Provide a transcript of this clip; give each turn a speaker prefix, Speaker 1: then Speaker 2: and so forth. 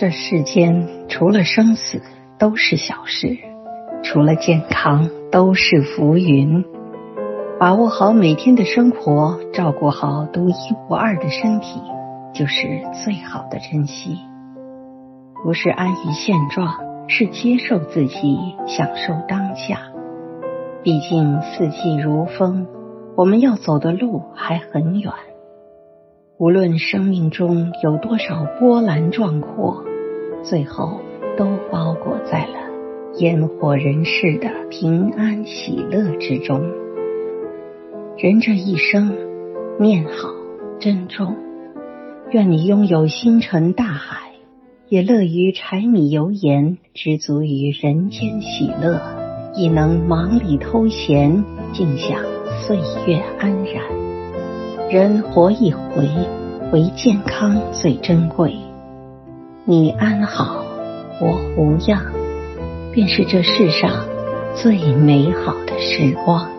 Speaker 1: 这世间除了生死都是小事，除了健康都是浮云。把握好每天的生活，照顾好独一无二的身体，就是最好的珍惜。不是安于现状，是接受自己，享受当下。毕竟四季如风，我们要走的路还很远。无论生命中有多少波澜壮阔，最后都包裹在了烟火人世的平安喜乐之中。人这一生，念好珍重，愿你拥有星辰大海，也乐于柴米油盐，知足于人间喜乐，亦能忙里偷闲，静享岁月安然。人活一回，唯健康最珍贵。你安好，我无恙，便是这世上最美好的时光。